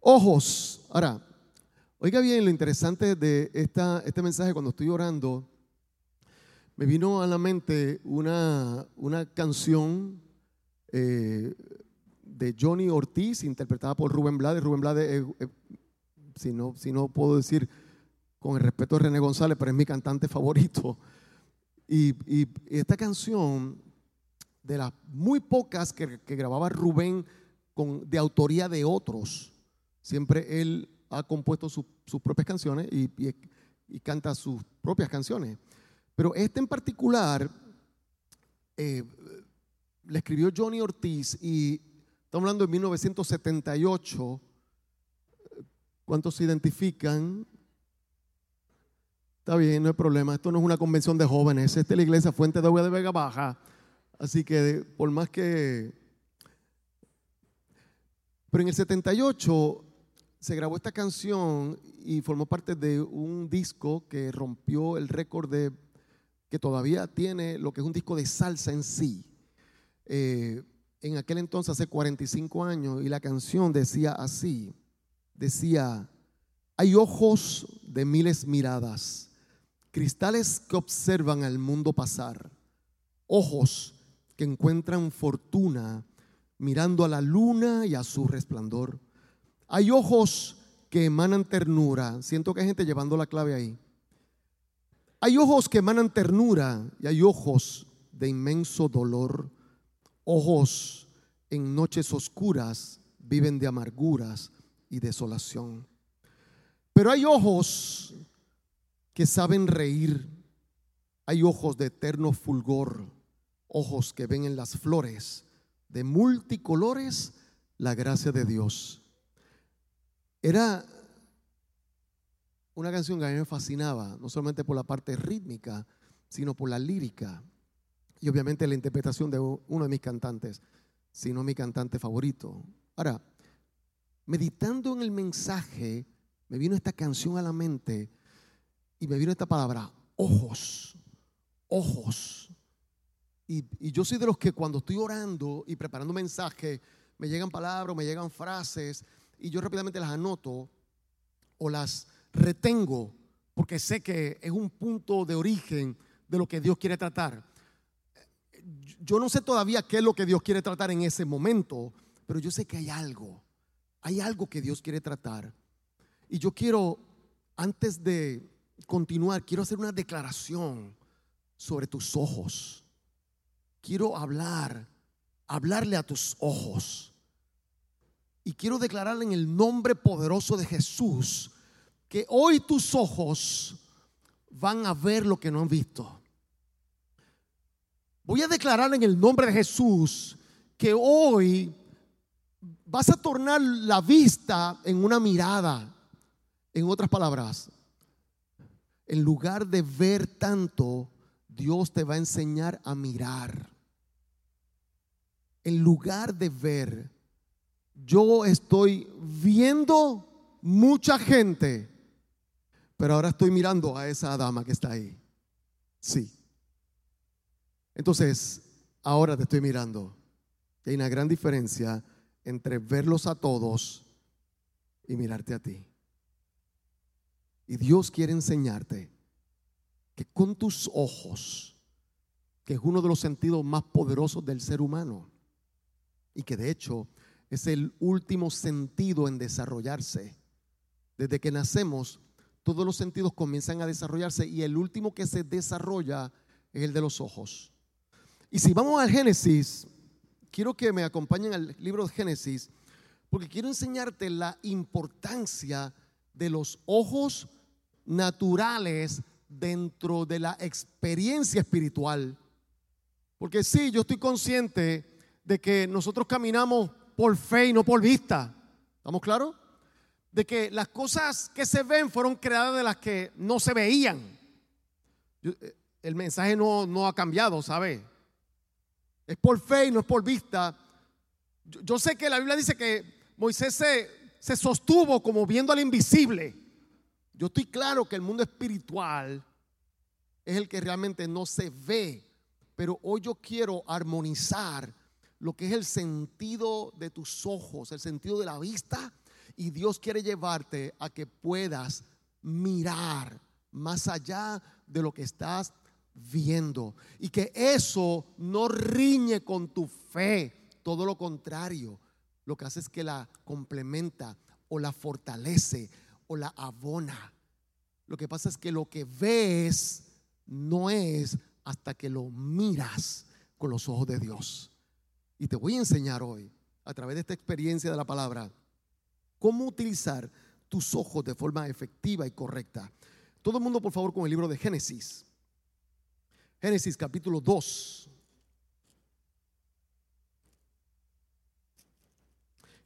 Ojos. Ahora, oiga bien lo interesante de esta, este mensaje cuando estoy orando. Me vino a la mente una, una canción eh, de Johnny Ortiz, interpretada por Rubén Blades. Rubén Blades, si, no, si no puedo decir con el respeto de René González, pero es mi cantante favorito. Y, esta canción, de las muy pocas que, grababa Rubén con, de autoría de otros, siempre él ha compuesto sus propias canciones y, y, canta sus propias canciones. Pero este en particular eh, le escribió Johnny Ortiz y estamos hablando de 1978. ¿Cuántos se identifican? Está bien, no hay problema. Esto no es una convención de jóvenes. Esta es la iglesia Fuente de Agua de Vega Baja. Así que por más que... Pero en el 78 se grabó esta canción y formó parte de un disco que rompió el récord de que todavía tiene lo que es un disco de salsa en sí. Eh, en aquel entonces, hace 45 años, y la canción decía así, decía, hay ojos de miles miradas cristales que observan al mundo pasar, ojos que encuentran fortuna mirando a la luna y a su resplandor. Hay ojos que emanan ternura. Siento que hay gente llevando la clave ahí. Hay ojos que emanan ternura y hay ojos de inmenso dolor. Ojos en noches oscuras viven de amarguras y desolación. Pero hay ojos que saben reír. Hay ojos de eterno fulgor, ojos que ven en las flores de multicolores la gracia de Dios. Era una canción que a mí me fascinaba, no solamente por la parte rítmica, sino por la lírica y obviamente la interpretación de uno de mis cantantes, sino mi cantante favorito. Ahora, meditando en el mensaje, me vino esta canción a la mente y me vino esta palabra, ojos, ojos. Y, yo soy de los que cuando estoy orando y preparando mensaje, me llegan palabras, me llegan frases, y yo rápidamente las anoto o las retengo, porque sé que es un punto de origen de lo que Dios quiere tratar. Yo no sé todavía qué es lo que Dios quiere tratar en ese momento, pero yo sé que hay algo, hay algo que Dios quiere tratar. Y yo quiero, antes de continuar, quiero hacer una declaración sobre tus ojos. Quiero hablar, hablarle a tus ojos. Y quiero declararle en el nombre poderoso de Jesús que hoy tus ojos van a ver lo que no han visto. Voy a declarar en el nombre de Jesús que hoy vas a tornar la vista en una mirada. En otras palabras, en lugar de ver tanto, Dios te va a enseñar a mirar. En lugar de ver, yo estoy viendo mucha gente, pero ahora estoy mirando a esa dama que está ahí. Sí. Entonces, ahora te estoy mirando. Hay una gran diferencia entre verlos a todos y mirarte a ti. Y Dios quiere enseñarte que con tus ojos, que es uno de los sentidos más poderosos del ser humano, y que de hecho es el último sentido en desarrollarse. Desde que nacemos, todos los sentidos comienzan a desarrollarse y el último que se desarrolla es el de los ojos. Y si vamos al Génesis, quiero que me acompañen al libro de Génesis, porque quiero enseñarte la importancia de los ojos naturales dentro de la experiencia espiritual. Porque sí, yo estoy consciente de que nosotros caminamos por fe y no por vista. ¿Estamos claros? De que las cosas que se ven fueron creadas de las que no se veían. Eh, el mensaje no, no ha cambiado, ¿sabe? Es por fe y no es por vista. Yo, sé que la Biblia dice que Moisés se, se sostuvo como viendo al invisible. Yo estoy claro que el mundo espiritual es el que realmente no se ve, pero hoy yo quiero armonizar lo que es el sentido de tus ojos, el sentido de la vista Y Dios quiere llevarte a que puedas mirar más allá de lo que estás viendo. Y que eso no riñe con tu fe. Todo lo contrario. Lo que hace es que la complementa o la fortalece o la abona. Lo que pasa es que lo que ves no es hasta que lo miras con los ojos de Dios. Y te voy a enseñar hoy, a través de esta experiencia de la palabra, cómo utilizar tus ojos de forma efectiva y correcta. Todo el mundo, por favor, con el libro de Génesis. Génesis capítulo 2.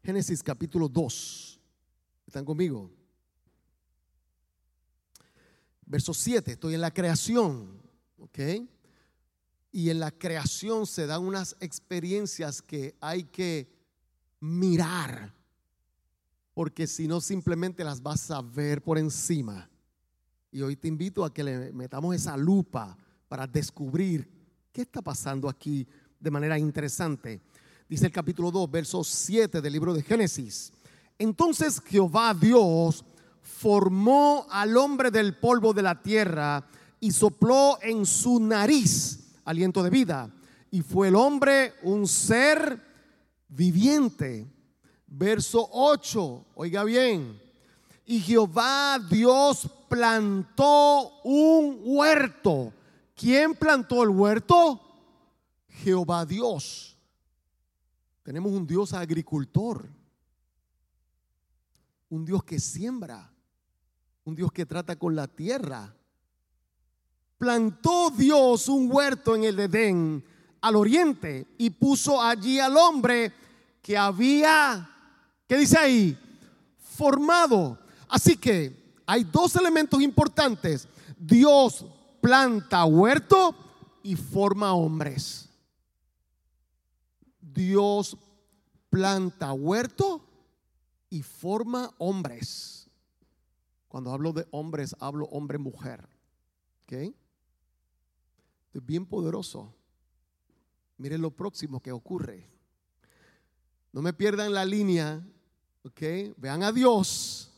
Génesis capítulo 2. ¿Están conmigo? Verso 7, estoy en la creación, ¿ok? Y en la creación se dan unas experiencias que hay que mirar, porque si no simplemente las vas a ver por encima. Y hoy te invito a que le metamos esa lupa para descubrir qué está pasando aquí de manera interesante. Dice el capítulo 2, verso 7 del libro de Génesis. Entonces Jehová Dios formó al hombre del polvo de la tierra y sopló en su nariz aliento de vida. Y fue el hombre un ser viviente. Verso 8, oiga bien. Y Jehová Dios plantó un huerto. ¿Quién plantó el huerto? Jehová Dios. Tenemos un Dios agricultor. Un Dios que siembra un Dios que trata con la tierra. Plantó Dios un huerto en el Edén al oriente y puso allí al hombre que había, ¿qué dice ahí? Formado. Así que hay dos elementos importantes. Dios planta huerto y forma hombres. Dios planta huerto y forma hombres. Cuando hablo de hombres, hablo hombre-mujer. ¿Ok? Es bien poderoso. Miren lo próximo que ocurre. No me pierdan la línea. ¿Ok? Vean a Dios.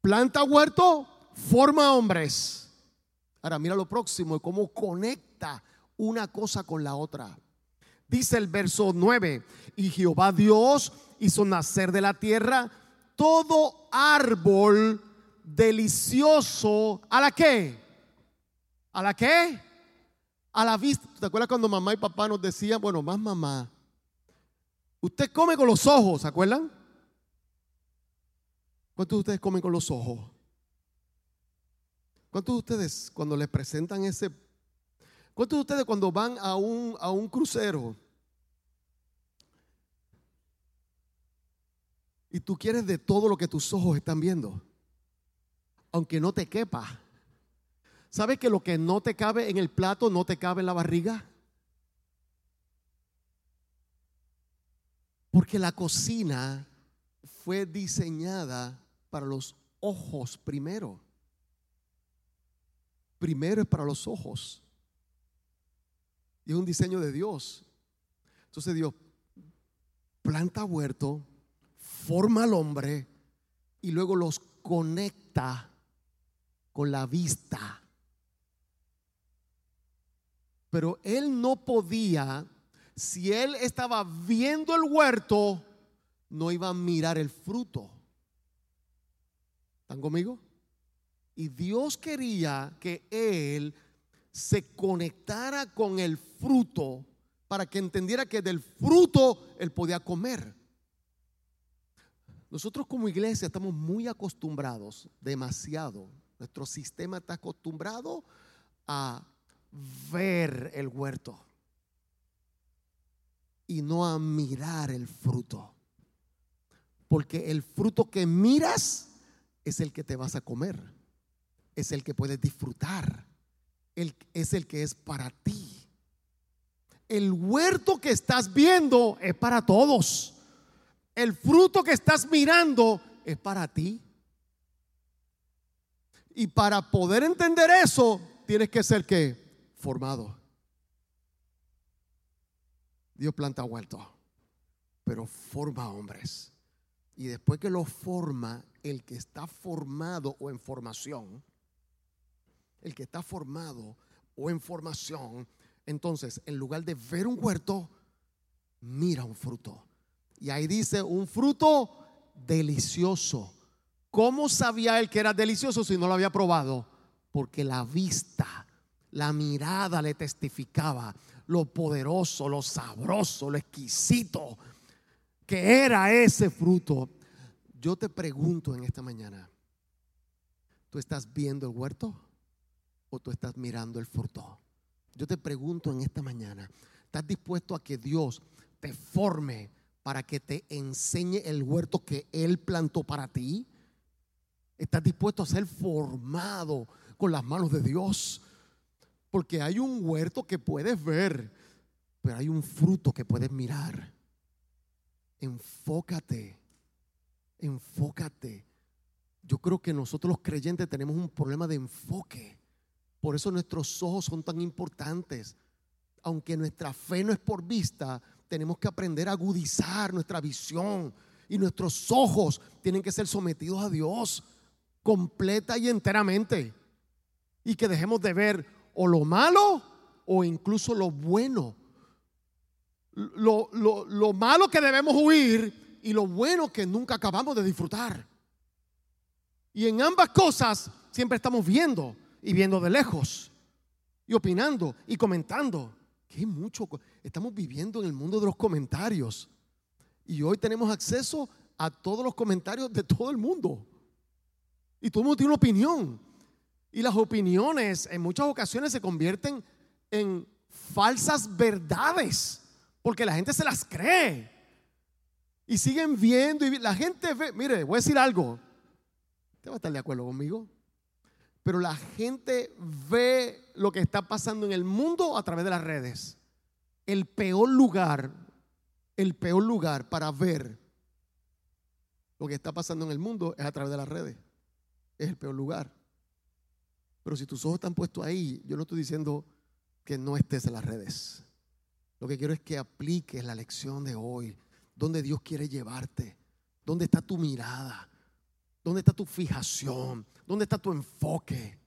Planta huerto, forma hombres. Ahora mira lo próximo y cómo conecta una cosa con la otra. Dice el verso 9, y Jehová Dios hizo nacer de la tierra todo árbol delicioso, ¿a la qué? ¿A la qué? A la vista. ¿Te acuerdas cuando mamá y papá nos decían, bueno, más mamá, usted come con los ojos, ¿se acuerdan? ¿Cuántos de ustedes comen con los ojos? ¿Cuántos de ustedes cuando les presentan ese... ¿Cuántos de ustedes cuando van a un, a un crucero? Y tú quieres de todo lo que tus ojos están viendo, aunque no te quepa. ¿Sabes que lo que no te cabe en el plato no te cabe en la barriga? Porque la cocina fue diseñada para los ojos primero. Primero es para los ojos. Y es un diseño de Dios. Entonces Dios planta huerto, forma al hombre y luego los conecta con la vista. Pero él no podía, si él estaba viendo el huerto, no iba a mirar el fruto. ¿Están conmigo? Y Dios quería que él se conectara con el fruto para que entendiera que del fruto él podía comer. Nosotros como iglesia estamos muy acostumbrados, demasiado. Nuestro sistema está acostumbrado a ver el huerto y no a mirar el fruto. Porque el fruto que miras es el que te vas a comer, es el que puedes disfrutar, es el que es para ti. El huerto que estás viendo es para todos el fruto que estás mirando es para ti. Y para poder entender eso, tienes que ser que formado. Dios planta huerto, pero forma hombres. Y después que lo forma, el que está formado o en formación, el que está formado o en formación, entonces en lugar de ver un huerto, mira un fruto. Y ahí dice un fruto delicioso. ¿Cómo sabía él que era delicioso si no lo había probado? Porque la vista, la mirada le testificaba lo poderoso, lo sabroso, lo exquisito que era ese fruto. Yo te pregunto en esta mañana, ¿tú estás viendo el huerto o tú estás mirando el fruto? Yo te pregunto en esta mañana, ¿estás dispuesto a que Dios te forme para que te enseñe el huerto que Él plantó para ti? ¿Estás dispuesto a ser formado con las manos de Dios? Porque hay un huerto que puedes ver, pero hay un fruto que puedes mirar. Enfócate, enfócate. Yo creo que nosotros los creyentes tenemos un problema de enfoque. Por eso nuestros ojos son tan importantes. Aunque nuestra fe no es por vista, tenemos que aprender a agudizar nuestra visión. Y nuestros ojos tienen que ser sometidos a Dios completa y enteramente. Y que dejemos de ver o lo malo o incluso lo bueno lo, malo que debemos huir y lo bueno que nunca acabamos de disfrutar. Y en ambas cosas siempre estamos viendo y viendo de lejos y opinando y comentando. Que mucho estamos viviendo en el mundo de los comentarios. Y hoy tenemos acceso a todos los comentarios de todo el mundo. Y todo el mundo tiene una opinión. Y las opiniones en muchas ocasiones se convierten en falsas verdades. Porque la gente se las cree. Y siguen viendo y la gente ve, mire, voy a decir algo. Usted va a estar de acuerdo conmigo. Pero la gente ve lo que está pasando en el mundo a través de las redes. El peor lugar, el peor lugar para ver lo que está pasando en el mundo es a través de las redes. Es el peor lugar. Pero si tus ojos están puestos ahí, yo no estoy diciendo que no estés en las redes. Lo que quiero es que apliques la lección de hoy. ¿Dónde Dios quiere llevarte? ¿Dónde está tu mirada? ¿Dónde está tu fijación? ¿Dónde está tu enfoque?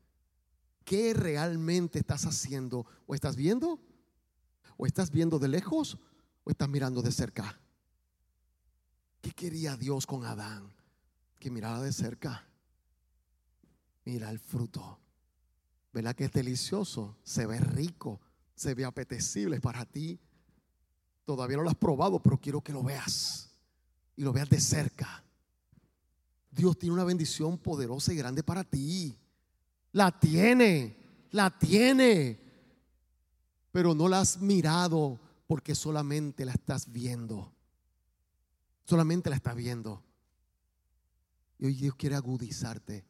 ¿Qué realmente estás haciendo? ¿O estás viendo? ¿O estás viendo de lejos? ¿O estás mirando de cerca? ¿Qué quería Dios con Adán? Que mirara de cerca. Mira el fruto. ¿Verdad que es delicioso? Se ve rico se ve apetecible para ti. Todavía no lo has probado, pero quiero que lo veas y lo veas de cerca. Dios tiene una bendición poderosa y grande para ti. La tiene, la tiene. Pero no la has mirado porque solamente la estás viendo. Solamente la estás viendo. Y hoy Dios quiere agudizarte.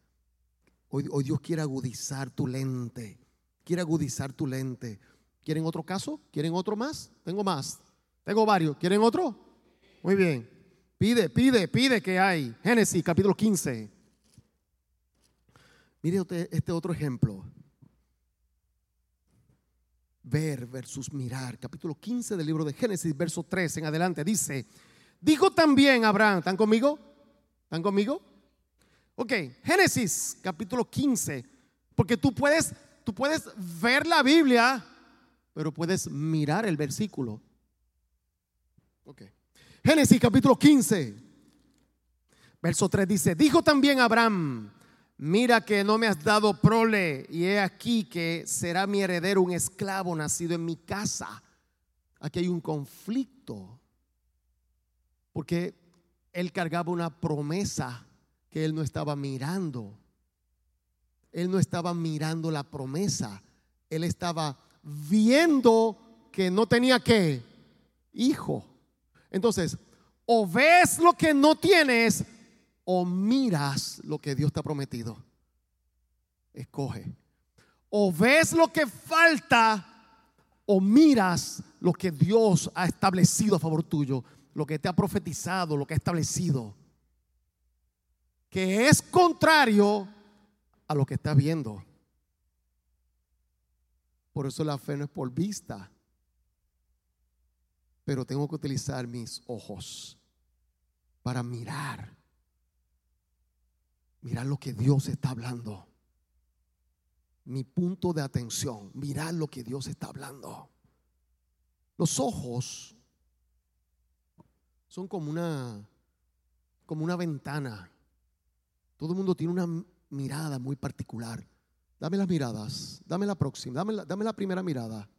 Hoy, Dios quiere agudizar tu lente. Quiere agudizar tu lente. ¿Quieren otro caso? ¿Quieren otro más? Tengo más. Tengo varios. ¿Quieren otro? Muy bien. Pide, pide, pide que hay. Génesis capítulo 15. Mire este otro ejemplo. Ver versus mirar. Capítulo 15 del libro de Génesis, verso 3 en adelante. Dice, dijo también Abraham, ¿están conmigo? ¿Están conmigo? Ok, Génesis capítulo 15. Porque tú puedes, tú puedes ver la Biblia pero puedes mirar el versículo. Okay. Génesis capítulo 15, verso 3 dice, dijo también Abraham, mira que no me has dado prole y he aquí que será mi heredero un esclavo nacido en mi casa. Aquí hay un conflicto, porque él cargaba una promesa que él no estaba mirando. Él no estaba mirando la promesa, él estaba viendo que no tenía que hijo. Entonces, o ves lo que no tienes o miras lo que Dios te ha prometido. Escoge. O ves lo que falta o miras lo que Dios ha establecido a favor tuyo, lo que te ha profetizado, lo que ha establecido, que es contrario a lo que estás viendo. Por eso la fe no es por vista. Pero tengo que utilizar mis ojos. para mirar. Mirar lo que Dios está hablando. Mi punto de atención, mirar lo que Dios está hablando. Los ojos son como una como una ventana. Todo el mundo tiene una mirada muy particular. Dame las miradas, dame la próxima, dame la, primera mirada.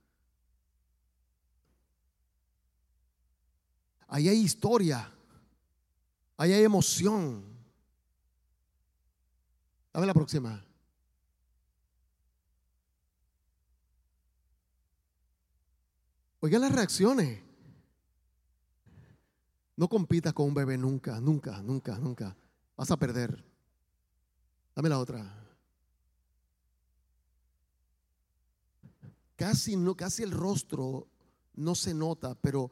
Ahí hay historia, ahí hay emoción. Dame la próxima. Oiga las reacciones. No compitas con un bebé nunca, nunca, nunca, nunca. Vas a perder. Dame la otra. Casi, no, casi el rostro no se nota, pero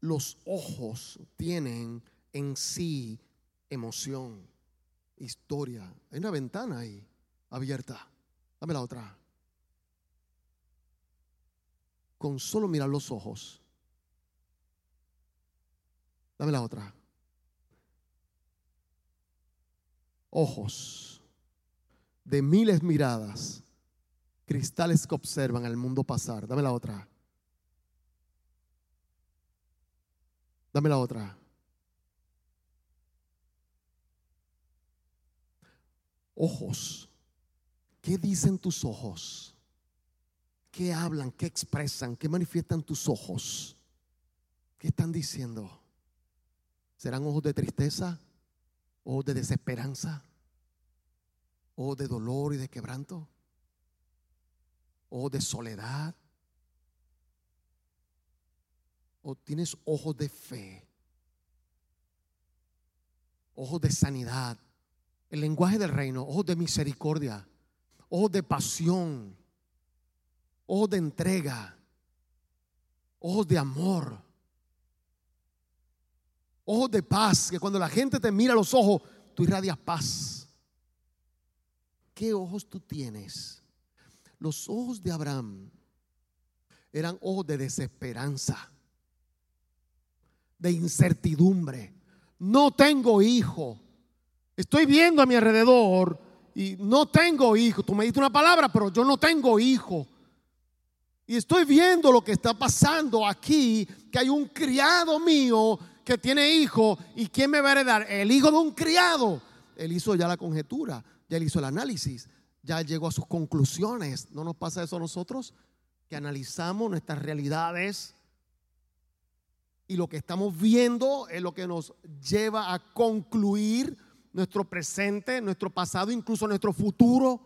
los ojos tienen en sí emoción, historia. Hay una ventana ahí abierta. Dame la otra. Con solo mirar los ojos. Dame la otra. Ojos de miles miradas, cristales que observan el mundo pasar. Dame la otra. Dame la otra. Ojos. ¿Qué dicen tus ojos? ¿Qué hablan? ¿Qué expresan? ¿Qué manifiestan tus ojos? ¿Qué están diciendo? ¿Serán ojos de tristeza? ¿Ojos de desesperanza? ¿Ojos de dolor y de quebranto? ¿Ojos de soledad? o tienes ojos de fe, ojos de sanidad, el lenguaje del reino, ojos de misericordia, ojos de pasión, ojos de entrega, ojos de amor, ojos de paz, que cuando la gente te mira a los ojos, tú irradias paz. ¿Qué ojos tú tienes? Los ojos de Abraham eran ojos de desesperanza de incertidumbre. No tengo hijo. Estoy viendo a mi alrededor y no tengo hijo. Tú me diste una palabra, pero yo no tengo hijo. Y estoy viendo lo que está pasando aquí, que hay un criado mío que tiene hijo. ¿Y quién me va a heredar? El hijo de un criado. Él hizo ya la conjetura, ya él hizo el análisis, ya llegó a sus conclusiones. ¿No nos pasa eso a nosotros? Que analizamos nuestras realidades y lo que estamos viendo es lo que nos lleva a concluir nuestro presente, nuestro pasado, incluso nuestro futuro.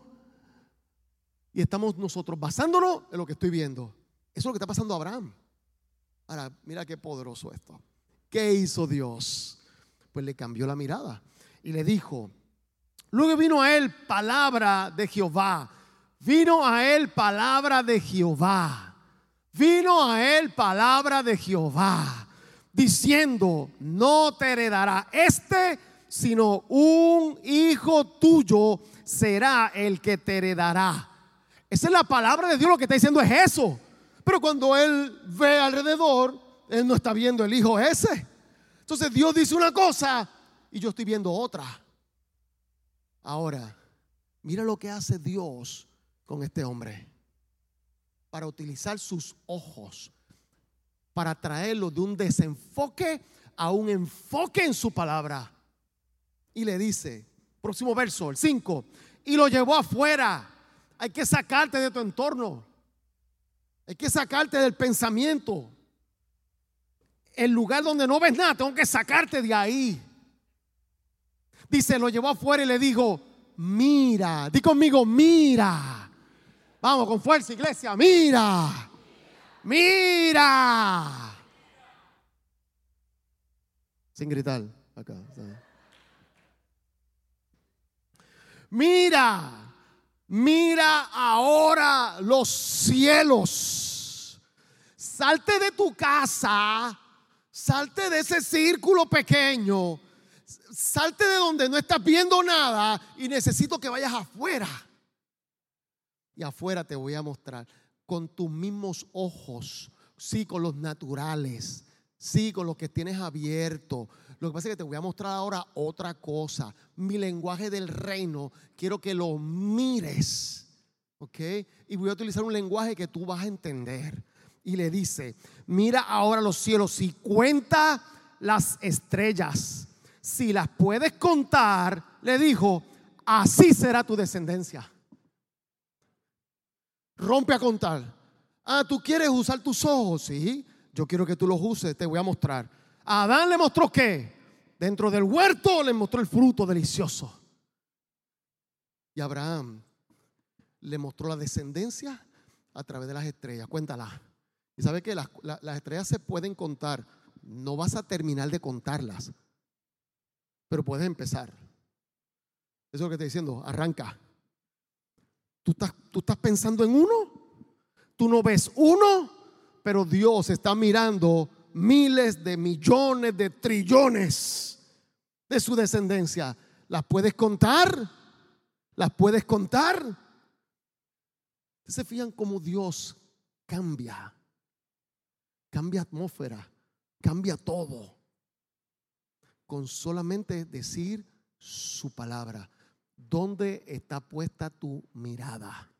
Y estamos nosotros basándonos en lo que estoy viendo. Eso es lo que está pasando a Abraham. Ahora, mira qué poderoso esto. ¿Qué hizo Dios? Pues le cambió la mirada y le dijo, luego vino a él palabra de Jehová. Vino a él palabra de Jehová. Vino a él palabra de Jehová diciendo, no te heredará este, sino un hijo tuyo será el que te heredará. Esa es la palabra de Dios, lo que está diciendo es eso. Pero cuando él ve alrededor, él no está viendo el hijo ese. Entonces Dios dice una cosa y yo estoy viendo otra. Ahora, mira lo que hace Dios con este hombre. Para utilizar sus ojos para traerlo de un desenfoque a un enfoque en su palabra. Y le dice, próximo verso, el 5, y lo llevó afuera. Hay que sacarte de tu entorno. Hay que sacarte del pensamiento. El lugar donde no ves nada, tengo que sacarte de ahí. Dice, lo llevó afuera y le dijo, mira, di conmigo, mira. Vamos con fuerza, iglesia, mira mira. Sin gritar acá. Mira, mira ahora los cielos. Salte de tu casa, salte de ese círculo pequeño, salte de donde no estás viendo nada y necesito que vayas afuera. Y afuera te voy a mostrar con tus mismos ojos, sí, con los naturales, Sí, con lo que tienes abierto. Lo que pasa es que te voy a mostrar ahora otra cosa. Mi lenguaje del reino, quiero que lo mires. ¿Ok? Y voy a utilizar un lenguaje que tú vas a entender. Y le dice, mira ahora los cielos y cuenta las estrellas. Si las puedes contar, le dijo, así será tu descendencia. Rompe a contar. Ah, tú quieres usar tus ojos, sí. Yo quiero que tú los uses, te voy a mostrar. Adán le mostró qué? Dentro del huerto le mostró el fruto delicioso. Y Abraham le mostró la descendencia a través de las estrellas. Cuéntala. Y sabe que las, las estrellas se pueden contar. No vas a terminar de contarlas, pero puedes empezar. Eso es lo que estoy diciendo. Arranca. ¿Tú estás, tú estás pensando en uno? ¿Tú no ves uno? pero Dios está mirando miles de millones de trillones de su descendencia. ¿Las puedes contar? ¿Las puedes contar? ¿Se fijan cómo Dios cambia? Cambia atmósfera, cambia todo. Con solamente decir su palabra. ¿Dónde está puesta tu mirada?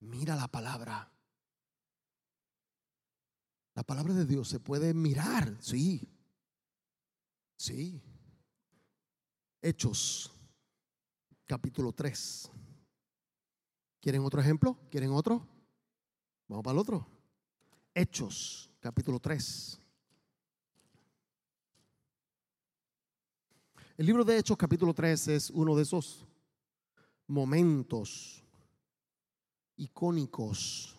Mira la palabra. La palabra de Dios se puede mirar, sí. Sí. Hechos, capítulo 3. ¿Quieren otro ejemplo? ¿Quieren otro? Vamos para el otro. Hechos, capítulo 3. El libro de Hechos, capítulo 3, es uno de esos momentos icónicos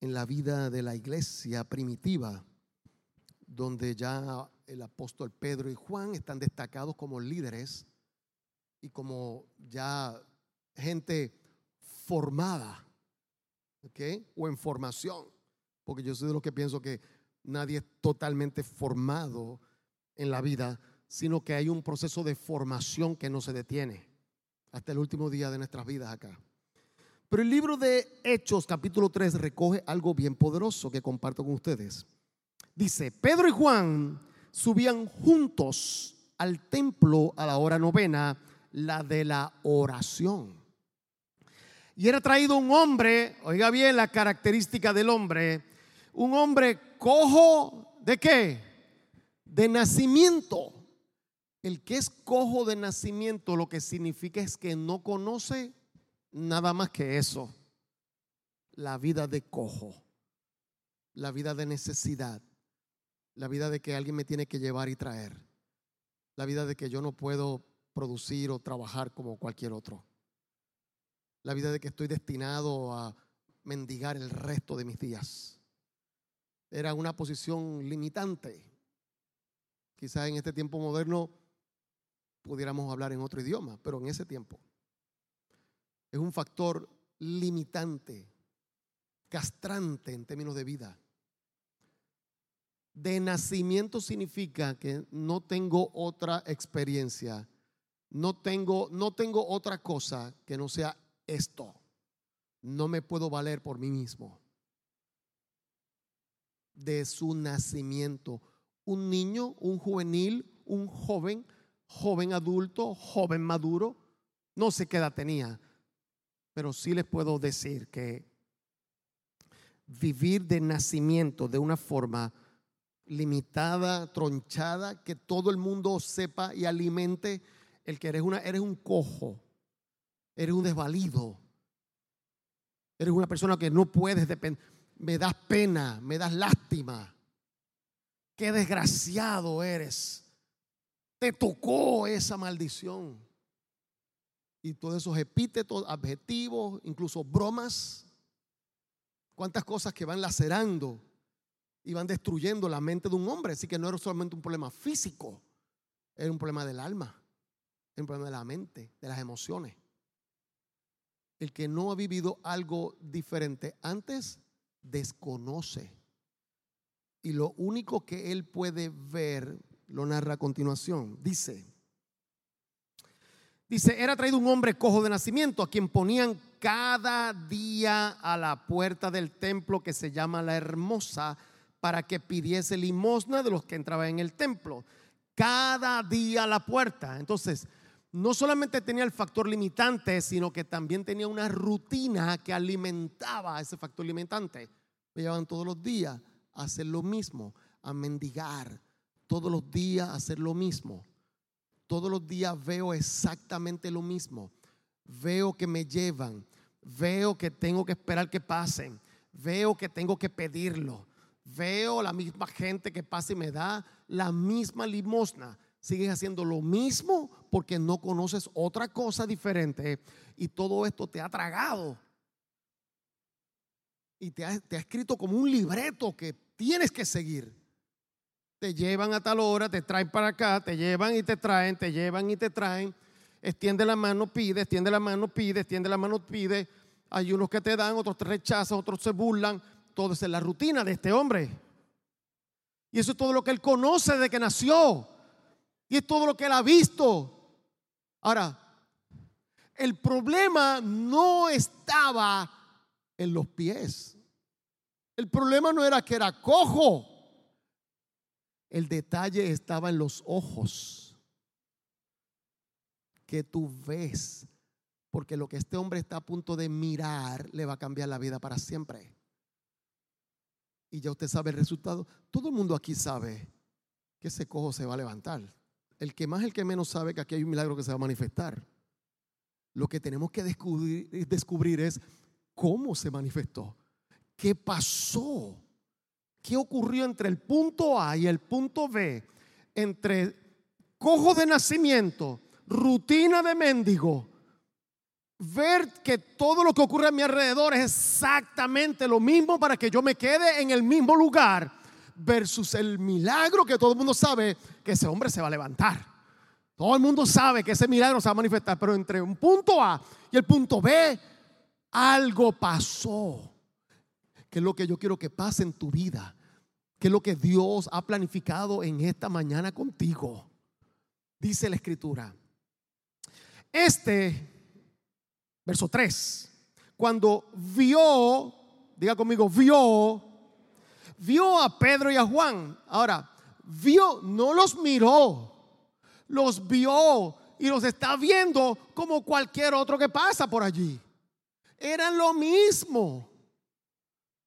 en la vida de la iglesia primitiva, donde ya el apóstol Pedro y Juan están destacados como líderes y como ya gente formada, ¿ok? O en formación, porque yo soy de los que pienso que nadie es totalmente formado en la vida, sino que hay un proceso de formación que no se detiene hasta el último día de nuestras vidas acá. Pero el libro de Hechos capítulo 3 recoge algo bien poderoso que comparto con ustedes. Dice, Pedro y Juan subían juntos al templo a la hora novena, la de la oración. Y era traído un hombre, oiga bien la característica del hombre, un hombre cojo de qué? De nacimiento. El que es cojo de nacimiento lo que significa es que no conoce nada más que eso. La vida de cojo, la vida de necesidad, la vida de que alguien me tiene que llevar y traer, la vida de que yo no puedo producir o trabajar como cualquier otro, la vida de que estoy destinado a mendigar el resto de mis días. Era una posición limitante. Quizás en este tiempo moderno pudiéramos hablar en otro idioma, pero en ese tiempo es un factor limitante, castrante en términos de vida. De nacimiento significa que no tengo otra experiencia, no tengo, no tengo otra cosa que no sea esto. No me puedo valer por mí mismo. De su nacimiento, un niño, un juvenil, un joven, joven adulto, joven maduro, no sé qué edad tenía, pero sí les puedo decir que vivir de nacimiento de una forma limitada, tronchada, que todo el mundo sepa y alimente el que eres una eres un cojo, eres un desvalido. Eres una persona que no puedes depender. Me das pena, me das lástima. Qué desgraciado eres. Te tocó esa maldición y todos esos epítetos, adjetivos, incluso bromas. Cuántas cosas que van lacerando y van destruyendo la mente de un hombre. Así que no era solamente un problema físico, era un problema del alma, era un problema de la mente, de las emociones. El que no ha vivido algo diferente antes, desconoce. Y lo único que él puede ver, lo narra a continuación. Dice, Dice, era traído un hombre cojo de nacimiento a quien ponían cada día a la puerta del templo que se llama la hermosa para que pidiese limosna de los que entraban en el templo. Cada día a la puerta. Entonces, no solamente tenía el factor limitante, sino que también tenía una rutina que alimentaba ese factor limitante. Me llevaban todos los días a hacer lo mismo, a mendigar, todos los días hacer lo mismo. Todos los días veo exactamente lo mismo. Veo que me llevan, veo que tengo que esperar que pasen, veo que tengo que pedirlo, veo la misma gente que pasa y me da la misma limosna sigues haciendo lo mismo porque no conoces otra cosa diferente y todo esto te ha tragado. Y te ha, escrito como un libreto que tienes que seguir. Te llevan a tal hora, te traen para acá, te llevan y te traen, te llevan y te traen. Extiende la mano, pide, extiende la mano, pide, extiende la mano, pide. Hay unos que te dan, otros te rechazan, otros se burlan. Todo es la rutina de este hombre. Y eso es todo lo que él conoce de que nació. Y es todo lo que él ha visto. Ahora, el problema no estaba en los pies. El problema no era que era cojo. El detalle estaba en los ojos. Que tú ves. Porque lo que este hombre está a punto de mirar le va a cambiar la vida para siempre. Y ya usted sabe el resultado. Todo el mundo aquí sabe que ese cojo se va a levantar el que más, el que menos sabe que aquí hay un milagro que se va a manifestar. Lo que tenemos que descubrir, es cómo se manifestó, qué pasó, qué ocurrió entre el punto A y el punto B, entre cojo de nacimiento, rutina de mendigo, ver que todo lo que ocurre a mi alrededor es exactamente lo mismo para que yo me quede en el mismo lugar versus el milagro que todo el mundo sabe que ese hombre se va a levantar. Todo el mundo sabe que ese milagro se va a manifestar, pero entre un punto A y el punto B, algo pasó. Que es lo que yo quiero que pase en tu vida. Que es lo que Dios ha planificado en esta mañana contigo. Dice la escritura. Este, verso 3, cuando vio, diga conmigo, vio vio a Pedro y a Juan. Ahora, vio, no los miró, los vio y los está viendo como cualquier otro que pasa por allí. Eran lo mismo.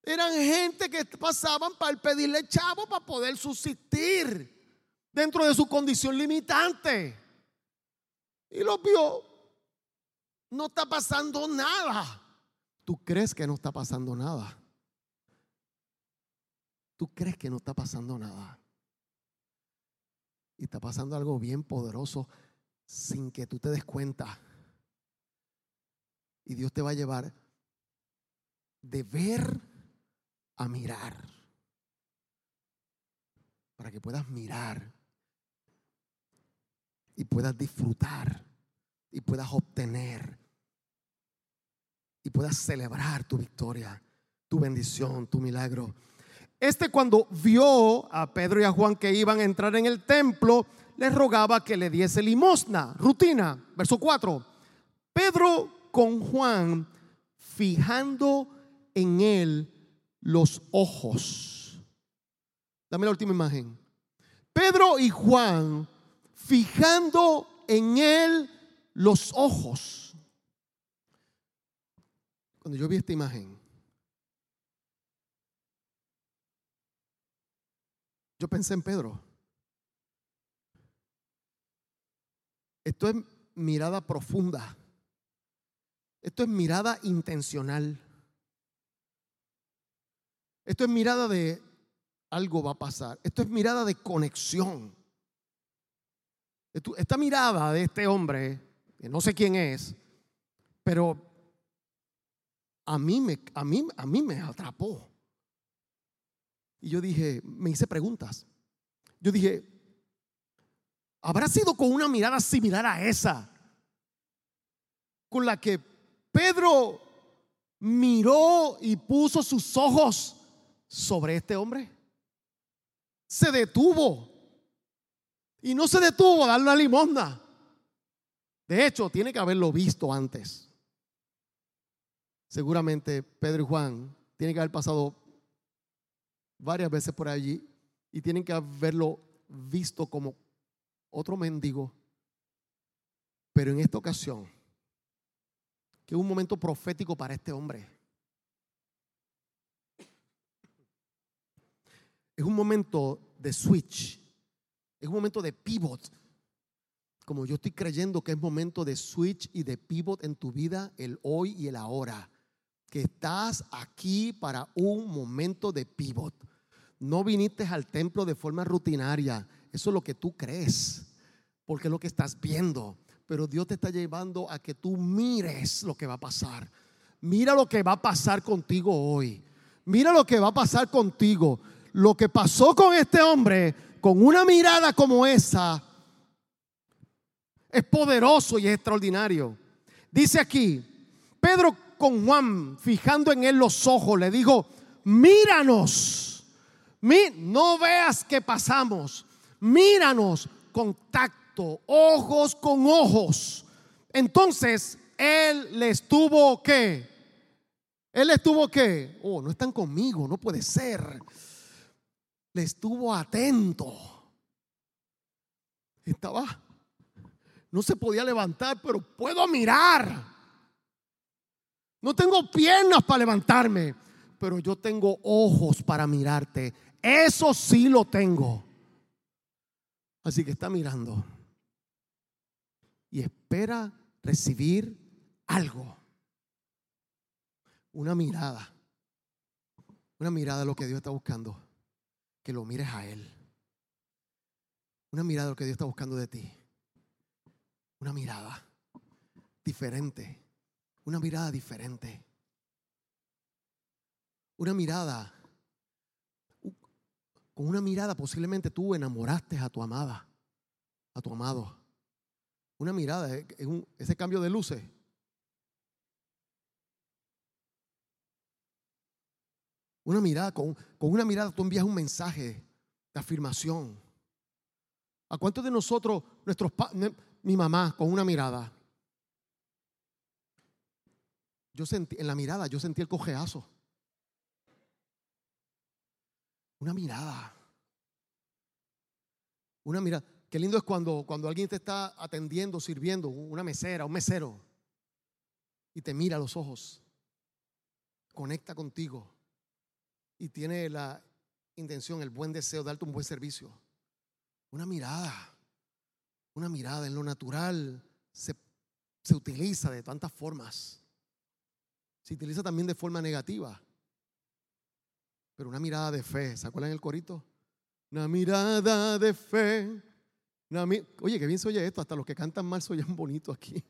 Eran gente que pasaban para pedirle chavo para poder subsistir dentro de su condición limitante. Y los vio. No está pasando nada. ¿Tú crees que no está pasando nada? tú crees que no está pasando nada. Y está pasando algo bien poderoso sin que tú te des cuenta. Y Dios te va a llevar de ver a mirar. Para que puedas mirar y puedas disfrutar y puedas obtener y puedas celebrar tu victoria, tu bendición, tu milagro. Este cuando vio a Pedro y a Juan que iban a entrar en el templo, les rogaba que le diese limosna, rutina, verso 4. Pedro con Juan fijando en él los ojos. Dame la última imagen. Pedro y Juan fijando en él los ojos. Cuando yo vi esta imagen, Yo pensé en Pedro. Esto es mirada profunda. Esto es mirada intencional. Esto es mirada de algo va a pasar. Esto es mirada de conexión. Esta mirada de este hombre, que no sé quién es, pero a mí me, a mí, a mí me atrapó. Y yo dije, me hice preguntas. Yo dije, ¿habrá sido con una mirada similar a esa? Con la que Pedro miró y puso sus ojos sobre este hombre. Se detuvo. Y no se detuvo a darle una limosna. De hecho, tiene que haberlo visto antes. Seguramente Pedro y Juan tienen que haber pasado varias veces por allí y tienen que haberlo visto como otro mendigo. Pero en esta ocasión, que es un momento profético para este hombre. Es un momento de switch, es un momento de pivot. Como yo estoy creyendo que es momento de switch y de pivot en tu vida, el hoy y el ahora. Que estás aquí para un momento de pivot. No viniste al templo de forma rutinaria. Eso es lo que tú crees, porque es lo que estás viendo. Pero Dios te está llevando a que tú mires lo que va a pasar. Mira lo que va a pasar contigo hoy. Mira lo que va a pasar contigo. Lo que pasó con este hombre, con una mirada como esa, es poderoso y es extraordinario. Dice aquí, Pedro con Juan, fijando en él los ojos, le dijo, míranos, no veas que pasamos, míranos, contacto, ojos con ojos. Entonces, él le estuvo que, él estuvo que, oh, no están conmigo, no puede ser. Le estuvo atento. Estaba, no se podía levantar, pero puedo mirar. No tengo piernas para levantarme, pero yo tengo ojos para mirarte. Eso sí lo tengo. Así que está mirando y espera recibir algo. Una mirada. Una mirada lo que Dios está buscando. Que lo mires a Él. Una mirada lo que Dios está buscando de ti. Una mirada diferente. Una mirada diferente. Una mirada con una mirada posiblemente tú enamoraste a tu amada, a tu amado. Una mirada, ese cambio de luces. Una mirada, con, con una mirada tú envías un mensaje de afirmación. ¿A cuántos de nosotros, nuestros mi mamá, con una mirada? Yo sentí, en la mirada, yo sentí el cojeazo. Una mirada. Una mirada. Qué lindo es cuando, cuando alguien te está atendiendo, sirviendo, una mesera, un mesero, y te mira a los ojos, conecta contigo y tiene la intención, el buen deseo de darte un buen servicio. Una mirada, una mirada en lo natural se, se utiliza de tantas formas. Se utiliza también de forma negativa. Pero una mirada de fe, ¿se acuerdan el corito? Una mirada de fe. Oye, qué bien se oye esto, hasta los que cantan mal se oyen bonito aquí.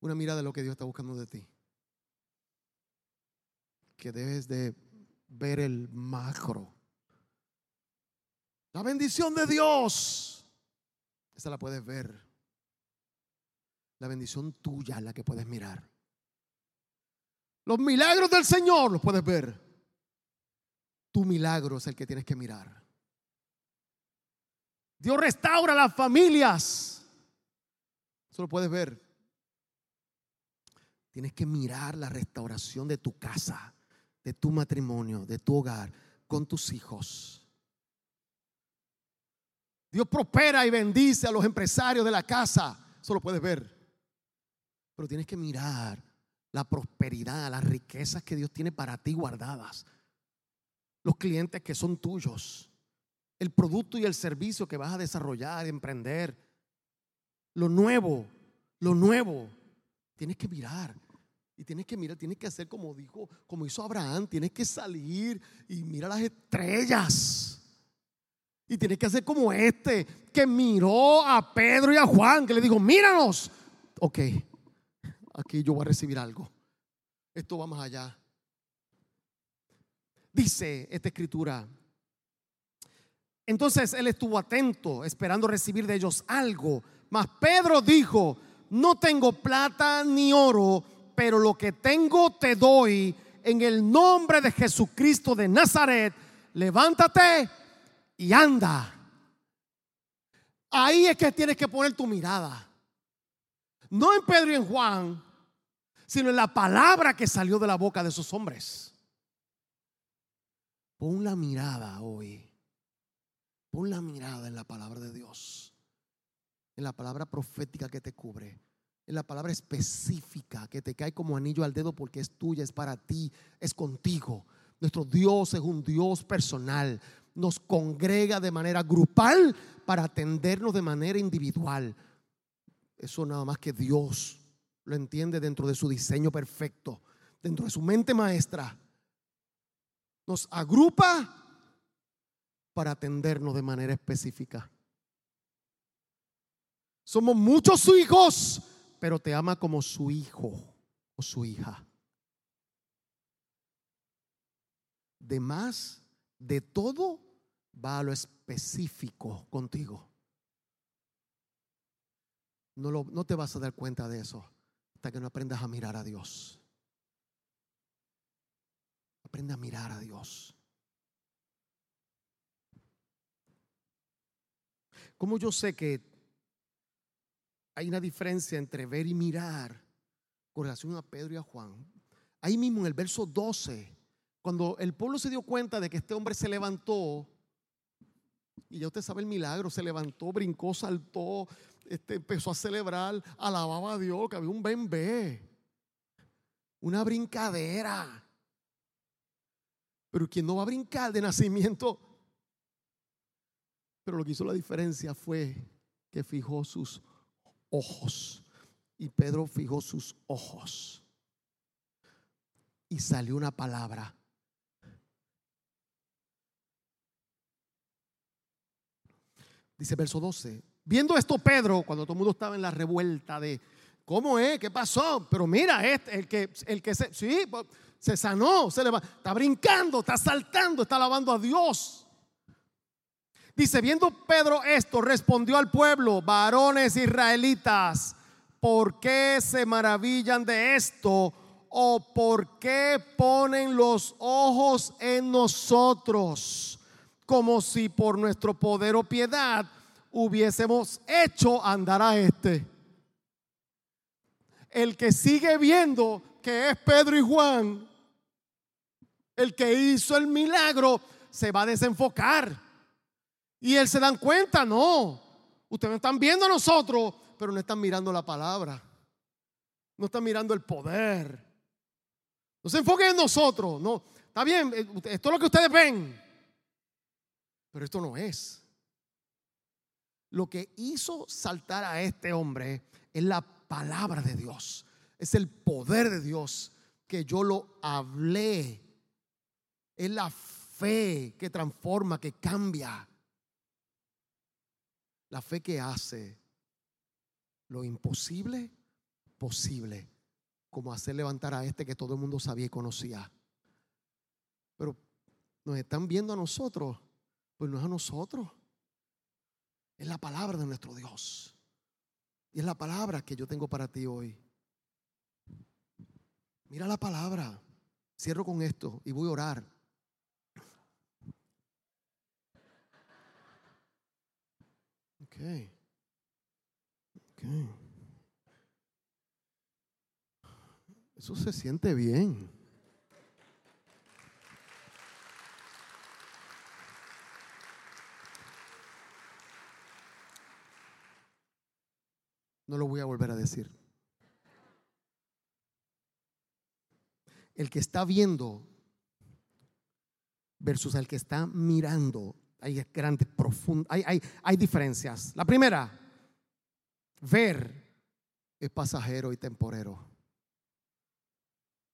Una mirada de lo que Dios está buscando de ti. Que debes de ver el macro. La bendición de Dios. Esa la puedes ver. La bendición tuya es la que puedes mirar. Los milagros del Señor los puedes ver. Tu milagro es el que tienes que mirar. Dios restaura las familias. Eso lo puedes ver. Tienes que mirar la restauración de tu casa, de tu matrimonio, de tu hogar, con tus hijos. Dios prospera y bendice a los empresarios de la casa. Eso lo puedes ver. Pero tienes que mirar la prosperidad, las riquezas que Dios tiene para ti guardadas, los clientes que son tuyos, el producto y el servicio que vas a desarrollar, emprender, lo nuevo, lo nuevo. Tienes que mirar. Y tienes que mirar, tienes que hacer como dijo, como hizo Abraham, tienes que salir y mira las estrellas. Y tienes que hacer como este, que miró a Pedro y a Juan, que le dijo, míranos. Ok, aquí yo voy a recibir algo. Esto va más allá. Dice esta escritura. Entonces él estuvo atento, esperando recibir de ellos algo. Mas Pedro dijo, no tengo plata ni oro, pero lo que tengo te doy en el nombre de Jesucristo de Nazaret. Levántate y anda. Ahí es que tienes que poner tu mirada. No en Pedro y en Juan, sino en la palabra que salió de la boca de esos hombres. Pon la mirada hoy. Pon la mirada en la palabra de Dios. En la palabra profética que te cubre. En la palabra específica que te cae como anillo al dedo porque es tuya, es para ti, es contigo. Nuestro Dios es un Dios personal. Nos congrega de manera grupal para atendernos de manera individual. Eso nada más que Dios lo entiende dentro de su diseño perfecto, dentro de su mente maestra. Nos agrupa para atendernos de manera específica. Somos muchos hijos, pero te ama como su hijo o su hija. De más, de todo, va a lo específico contigo. No, lo, no te vas a dar cuenta de eso hasta que no aprendas a mirar a Dios. Aprende a mirar a Dios. ¿Cómo yo sé que hay una diferencia entre ver y mirar con relación a Pedro y a Juan? Ahí mismo en el verso 12, cuando el pueblo se dio cuenta de que este hombre se levantó, y ya usted sabe el milagro, se levantó, brincó, saltó, este, empezó a celebrar, alababa a Dios, que había un bebé, una brincadera. Pero quien no va a brincar de nacimiento, pero lo que hizo la diferencia fue que fijó sus ojos. Y Pedro fijó sus ojos. Y salió una palabra. Dice verso 12. Viendo esto Pedro, cuando todo el mundo estaba en la revuelta de, ¿cómo es? ¿Qué pasó? Pero mira, este, el que, el que se, sí, pues, se sanó, se le está brincando, está saltando, está alabando a Dios. Dice, viendo Pedro esto, respondió al pueblo, varones israelitas, ¿por qué se maravillan de esto? ¿O por qué ponen los ojos en nosotros? Como si por nuestro poder o piedad hubiésemos hecho andar a este. El que sigue viendo que es Pedro y Juan, el que hizo el milagro, se va a desenfocar. Y él se dan cuenta, no, ustedes están viendo a nosotros, pero no están mirando la palabra. No están mirando el poder. No se enfoquen en nosotros, no. Está bien, eh, esto es lo que ustedes ven. Pero esto no es. Lo que hizo saltar a este hombre es la palabra de Dios. Es el poder de Dios que yo lo hablé. Es la fe que transforma, que cambia. La fe que hace lo imposible posible, como hacer levantar a este que todo el mundo sabía y conocía. Pero nos están viendo a nosotros, pues no es a nosotros. Es la palabra de nuestro Dios. Y es la palabra que yo tengo para ti hoy. Mira la palabra. Cierro con esto y voy a orar. Ok. Ok. Eso se siente bien. No lo voy a volver a decir. El que está viendo versus el que está mirando, hay grandes, profundas, hay, hay, hay diferencias. La primera, ver es pasajero y temporero.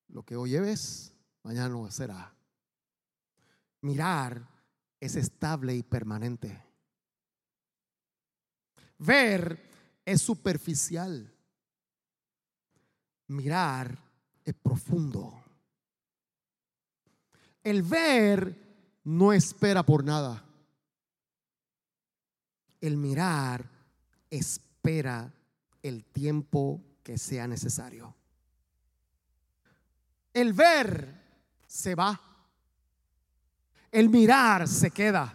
Lo que hoy ves, mañana no será. Mirar es estable y permanente. Ver es superficial. Mirar es profundo. El ver no espera por nada. El mirar espera el tiempo que sea necesario. El ver se va. El mirar se queda.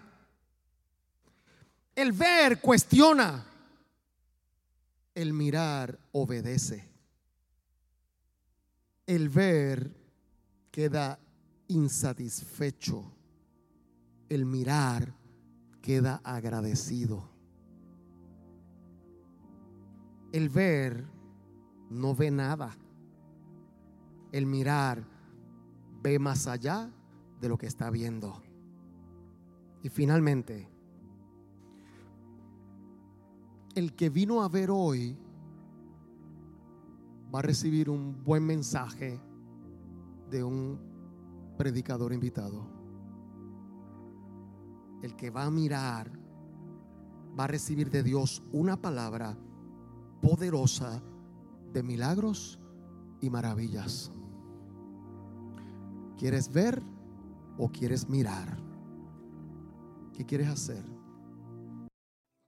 El ver cuestiona. El mirar obedece. El ver queda insatisfecho. El mirar queda agradecido. El ver no ve nada. El mirar ve más allá de lo que está viendo. Y finalmente, el que vino a ver hoy va a recibir un buen mensaje de un predicador invitado. El que va a mirar va a recibir de Dios una palabra poderosa de milagros y maravillas. ¿Quieres ver o quieres mirar? ¿Qué quieres hacer?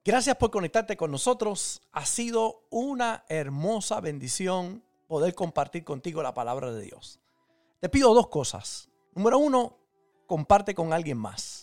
Gracias por conectarte con nosotros. Ha sido una hermosa bendición poder compartir contigo la palabra de Dios. Te pido dos cosas. Número uno, comparte con alguien más.